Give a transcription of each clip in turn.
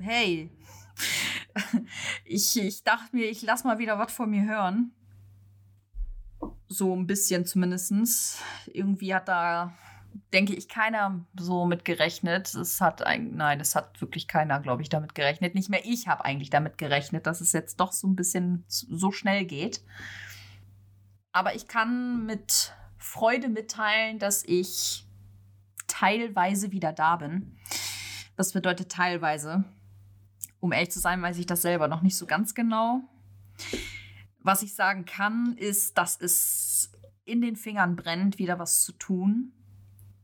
hey, ich, ich dachte mir, ich lass mal wieder was von mir hören. So ein bisschen zumindest. Irgendwie hat da, denke ich, keiner so mit gerechnet. Es hat eigentlich, nein, es hat wirklich keiner, glaube ich, damit gerechnet. Nicht mehr ich habe eigentlich damit gerechnet, dass es jetzt doch so ein bisschen so schnell geht. Aber ich kann mit Freude mitteilen, dass ich teilweise wieder da bin. Was bedeutet teilweise? Um ehrlich zu sein, weiß ich das selber noch nicht so ganz genau. Was ich sagen kann, ist, dass es in den Fingern brennt, wieder was zu tun.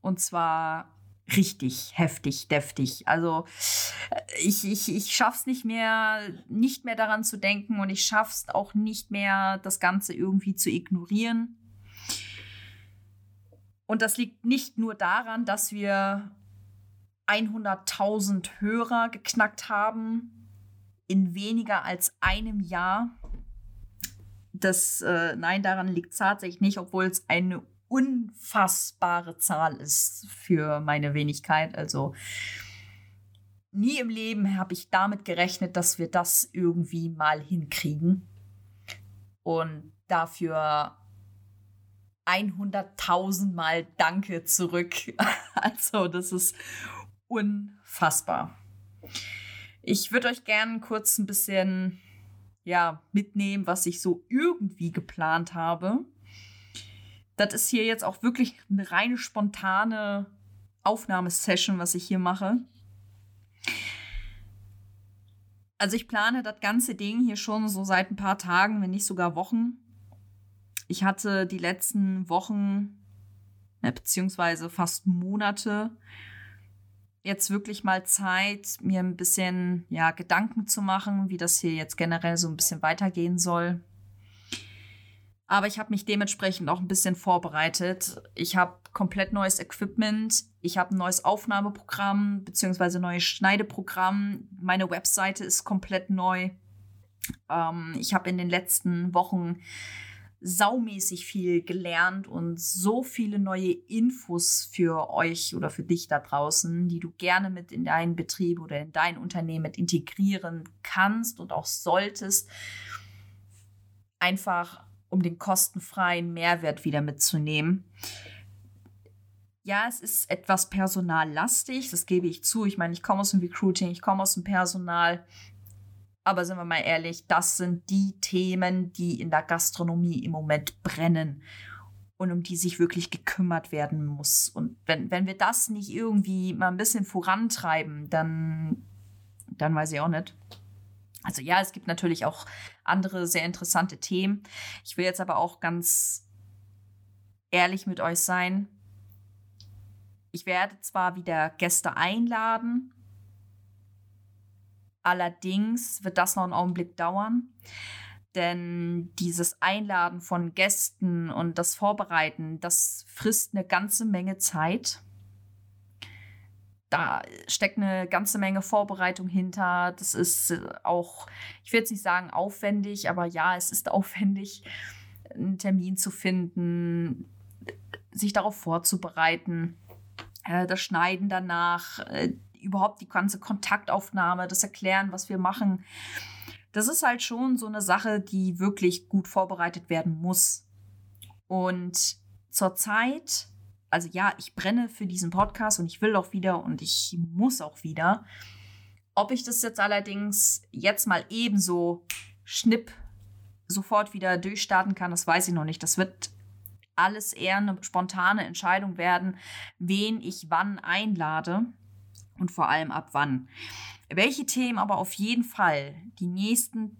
Und zwar richtig heftig, deftig. Also ich, ich, ich schaff's nicht mehr, nicht mehr daran zu denken und ich schaff's auch nicht mehr, das Ganze irgendwie zu ignorieren. Und das liegt nicht nur daran, dass wir 100.000 Hörer geknackt haben in weniger als einem Jahr. Das, äh, nein, daran liegt es tatsächlich nicht, obwohl es eine unfassbare Zahl ist für meine Wenigkeit. Also nie im Leben habe ich damit gerechnet, dass wir das irgendwie mal hinkriegen. Und dafür 100.000 Mal Danke zurück. Also, das ist unfassbar. Ich würde euch gerne kurz ein bisschen ja, mitnehmen, was ich so irgendwie geplant habe. Das ist hier jetzt auch wirklich eine reine spontane Aufnahmesession, was ich hier mache. Also ich plane das ganze Ding hier schon so seit ein paar Tagen, wenn nicht sogar Wochen ich hatte die letzten Wochen, äh, beziehungsweise fast Monate, jetzt wirklich mal Zeit, mir ein bisschen ja, Gedanken zu machen, wie das hier jetzt generell so ein bisschen weitergehen soll. Aber ich habe mich dementsprechend auch ein bisschen vorbereitet. Ich habe komplett neues Equipment. Ich habe ein neues Aufnahmeprogramm beziehungsweise neues Schneideprogramm. Meine Webseite ist komplett neu. Ähm, ich habe in den letzten Wochen saumäßig viel gelernt und so viele neue Infos für euch oder für dich da draußen, die du gerne mit in deinen Betrieb oder in dein Unternehmen mit integrieren kannst und auch solltest. Einfach um den kostenfreien Mehrwert wieder mitzunehmen. Ja, es ist etwas personallastig, das gebe ich zu. Ich meine, ich komme aus dem Recruiting, ich komme aus dem Personal. Aber sind wir mal ehrlich, das sind die Themen, die in der Gastronomie im Moment brennen und um die sich wirklich gekümmert werden muss. Und wenn, wenn wir das nicht irgendwie mal ein bisschen vorantreiben, dann, dann weiß ich auch nicht. Also ja, es gibt natürlich auch andere sehr interessante Themen. Ich will jetzt aber auch ganz ehrlich mit euch sein. Ich werde zwar wieder Gäste einladen, Allerdings wird das noch einen Augenblick dauern, denn dieses Einladen von Gästen und das Vorbereiten, das frisst eine ganze Menge Zeit. Da steckt eine ganze Menge Vorbereitung hinter. Das ist äh, auch, ich will jetzt nicht sagen aufwendig, aber ja, es ist aufwendig, einen Termin zu finden, sich darauf vorzubereiten, äh, das Schneiden danach, äh, überhaupt die ganze Kontaktaufnahme, das Erklären, was wir machen. Das ist halt schon so eine Sache, die wirklich gut vorbereitet werden muss. Und zurzeit, also ja, ich brenne für diesen Podcast und ich will auch wieder und ich muss auch wieder. Ob ich das jetzt allerdings jetzt mal ebenso schnipp sofort wieder durchstarten kann, das weiß ich noch nicht. Das wird alles eher eine spontane Entscheidung werden, wen ich wann einlade und vor allem ab wann. Welche Themen aber auf jeden Fall die nächsten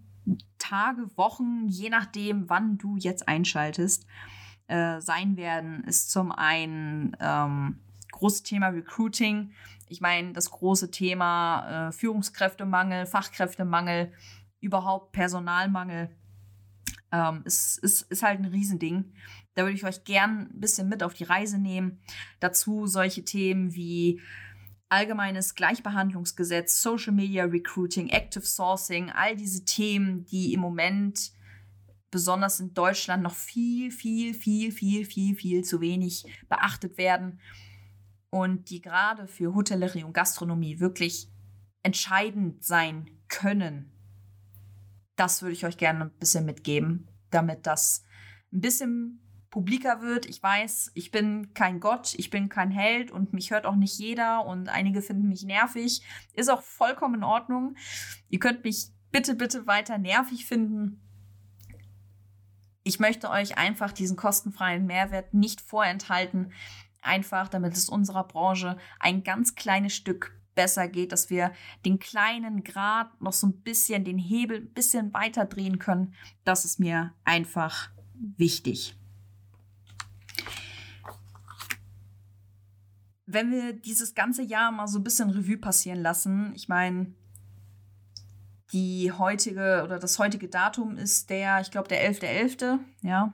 Tage, Wochen, je nachdem, wann du jetzt einschaltest, äh, sein werden, ist zum einen ähm, großes Thema Recruiting. Ich meine, das große Thema äh, Führungskräftemangel, Fachkräftemangel, überhaupt Personalmangel ähm, ist, ist, ist halt ein Riesending. Da würde ich euch gern ein bisschen mit auf die Reise nehmen. Dazu solche Themen wie allgemeines Gleichbehandlungsgesetz, Social Media Recruiting, Active Sourcing, all diese Themen, die im Moment besonders in Deutschland noch viel, viel, viel, viel, viel, viel zu wenig beachtet werden und die gerade für Hotellerie und Gastronomie wirklich entscheidend sein können. Das würde ich euch gerne ein bisschen mitgeben, damit das ein bisschen publiker wird. Ich weiß, ich bin kein Gott, ich bin kein Held und mich hört auch nicht jeder und einige finden mich nervig. Ist auch vollkommen in Ordnung. Ihr könnt mich bitte, bitte weiter nervig finden. Ich möchte euch einfach diesen kostenfreien Mehrwert nicht vorenthalten, einfach damit es unserer Branche ein ganz kleines Stück besser geht, dass wir den kleinen Grad noch so ein bisschen, den Hebel ein bisschen weiter drehen können. Das ist mir einfach wichtig. Wenn wir dieses ganze Jahr mal so ein bisschen Revue passieren lassen, ich meine, die heutige oder das heutige Datum ist der, ich glaube, der 11.11., .11., ja.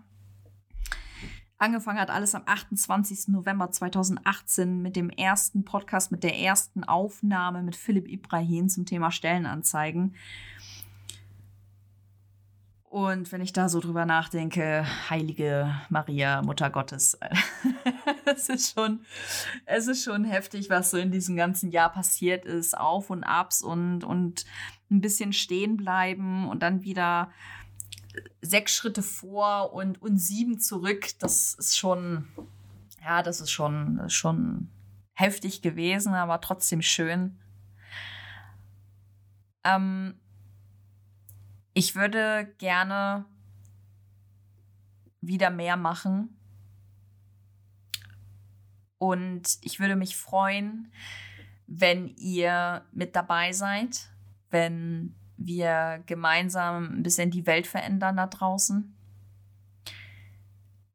Angefangen hat alles am 28. November 2018 mit dem ersten Podcast, mit der ersten Aufnahme mit Philipp Ibrahim zum Thema Stellenanzeigen. Und wenn ich da so drüber nachdenke, heilige Maria, Mutter Gottes, es ist schon, es ist schon heftig, was so in diesem ganzen Jahr passiert ist. Auf und Abs und, und ein bisschen stehen bleiben und dann wieder sechs Schritte vor und, und sieben zurück. Das ist schon, ja, das ist schon, schon heftig gewesen, aber trotzdem schön. Ähm, ich würde gerne wieder mehr machen. Und ich würde mich freuen, wenn ihr mit dabei seid, wenn wir gemeinsam ein bisschen die Welt verändern da draußen.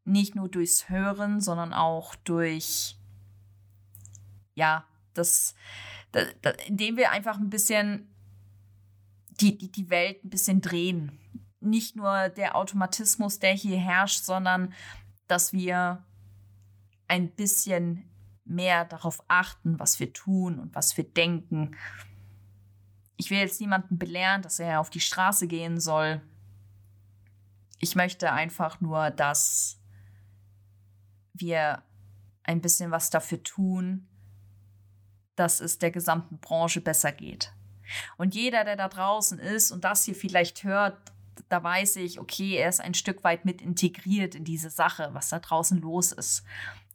Nicht nur durchs Hören, sondern auch durch, ja, das, das, das indem wir einfach ein bisschen die, die, die Welt ein bisschen drehen. Nicht nur der Automatismus, der hier herrscht, sondern dass wir ein bisschen mehr darauf achten, was wir tun und was wir denken. Ich will jetzt niemanden belehren, dass er auf die Straße gehen soll. Ich möchte einfach nur, dass wir ein bisschen was dafür tun, dass es der gesamten Branche besser geht. Und jeder, der da draußen ist und das hier vielleicht hört, da weiß ich, okay, er ist ein Stück weit mit integriert in diese Sache, was da draußen los ist.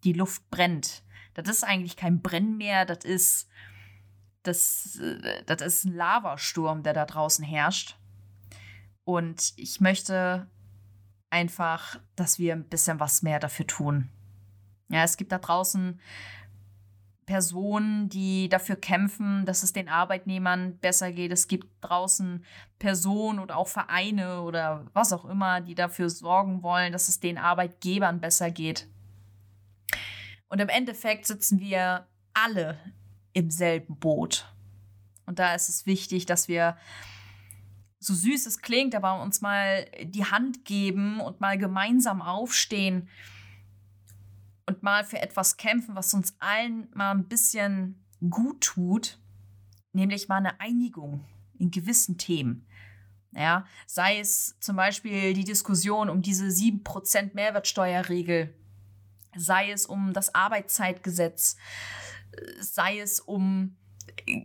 Die Luft brennt. Das ist eigentlich kein Brennmeer, das ist, das, äh, das ist ein Lavasturm, der da draußen herrscht. Und ich möchte einfach, dass wir ein bisschen was mehr dafür tun. Ja, es gibt da draußen Personen, die dafür kämpfen, dass es den Arbeitnehmern besser geht. Es gibt draußen Personen oder auch Vereine oder was auch immer, die dafür sorgen wollen, dass es den Arbeitgebern besser geht. Und im Endeffekt sitzen wir alle im selben Boot. Und da ist es wichtig, dass wir, so süß es klingt, aber uns mal die Hand geben und mal gemeinsam aufstehen und mal für etwas kämpfen, was uns allen mal ein bisschen gut tut, nämlich mal eine Einigung in gewissen Themen. Ja, sei es zum Beispiel die Diskussion um diese 7% Mehrwertsteuerregel, sei es um das Arbeitszeitgesetz, sei es um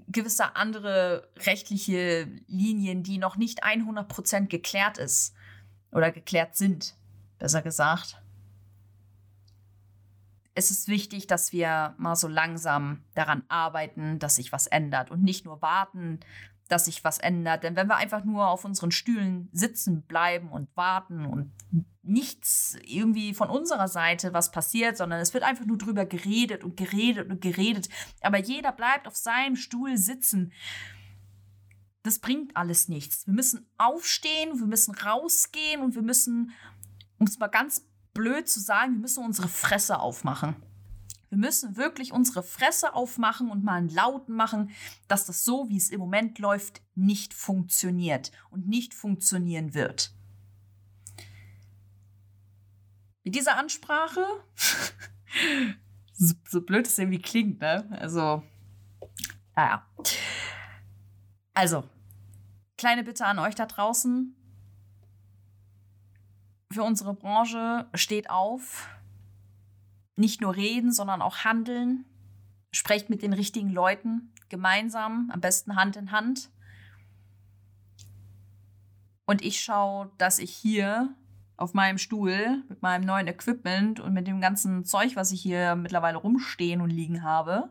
gewisse andere rechtliche Linien, die noch nicht 100% geklärt ist oder geklärt sind, besser gesagt es ist wichtig, dass wir mal so langsam daran arbeiten, dass sich was ändert und nicht nur warten, dass sich was ändert. Denn wenn wir einfach nur auf unseren Stühlen sitzen bleiben und warten und nichts irgendwie von unserer Seite was passiert, sondern es wird einfach nur drüber geredet und geredet und geredet, aber jeder bleibt auf seinem Stuhl sitzen. Das bringt alles nichts. Wir müssen aufstehen, wir müssen rausgehen und wir müssen, um es mal ganz blöd zu sagen, wir müssen unsere Fresse aufmachen. Wir müssen wirklich unsere Fresse aufmachen und mal einen Lauten machen, dass das so, wie es im Moment läuft, nicht funktioniert und nicht funktionieren wird. Mit dieser Ansprache, so, so blöd es irgendwie klingt, ne? Also, naja. Also, kleine Bitte an euch da draußen für unsere Branche steht auf, nicht nur reden, sondern auch handeln. sprecht mit den richtigen Leuten gemeinsam, am besten Hand in Hand. Und ich schaue, dass ich hier auf meinem Stuhl mit meinem neuen Equipment und mit dem ganzen Zeug, was ich hier mittlerweile rumstehen und liegen habe,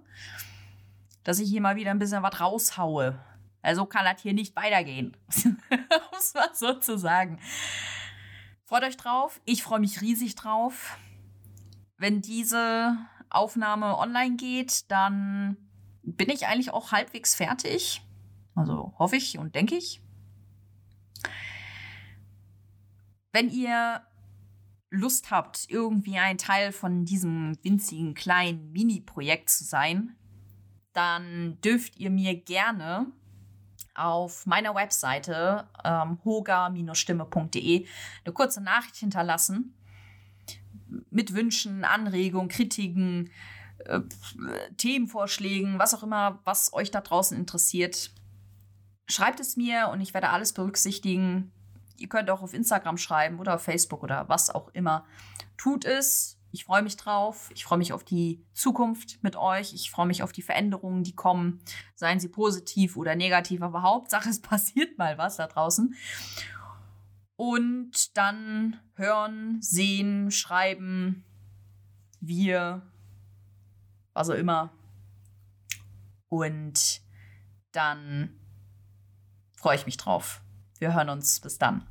dass ich hier mal wieder ein bisschen was raushaue. Also kann das hier nicht weitergehen. um es mal so zu sagen. Freut euch drauf. Ich freue mich riesig drauf. Wenn diese Aufnahme online geht, dann bin ich eigentlich auch halbwegs fertig. Also hoffe ich und denke ich. Wenn ihr Lust habt, irgendwie ein Teil von diesem winzigen kleinen Mini-Projekt zu sein, dann dürft ihr mir gerne auf meiner Webseite ähm, hoga-stimme.de eine kurze Nachricht hinterlassen mit Wünschen, Anregungen, Kritiken, äh, Themenvorschlägen, was auch immer, was euch da draußen interessiert. Schreibt es mir und ich werde alles berücksichtigen. Ihr könnt auch auf Instagram schreiben oder auf Facebook oder was auch immer. Tut es. Ich freue mich drauf. Ich freue mich auf die Zukunft mit euch. Ich freue mich auf die Veränderungen, die kommen. Seien sie positiv oder negativ, aber Hauptsache, es passiert mal was da draußen. Und dann hören, sehen, schreiben, wir, was auch immer. Und dann freue ich mich drauf. Wir hören uns. Bis dann.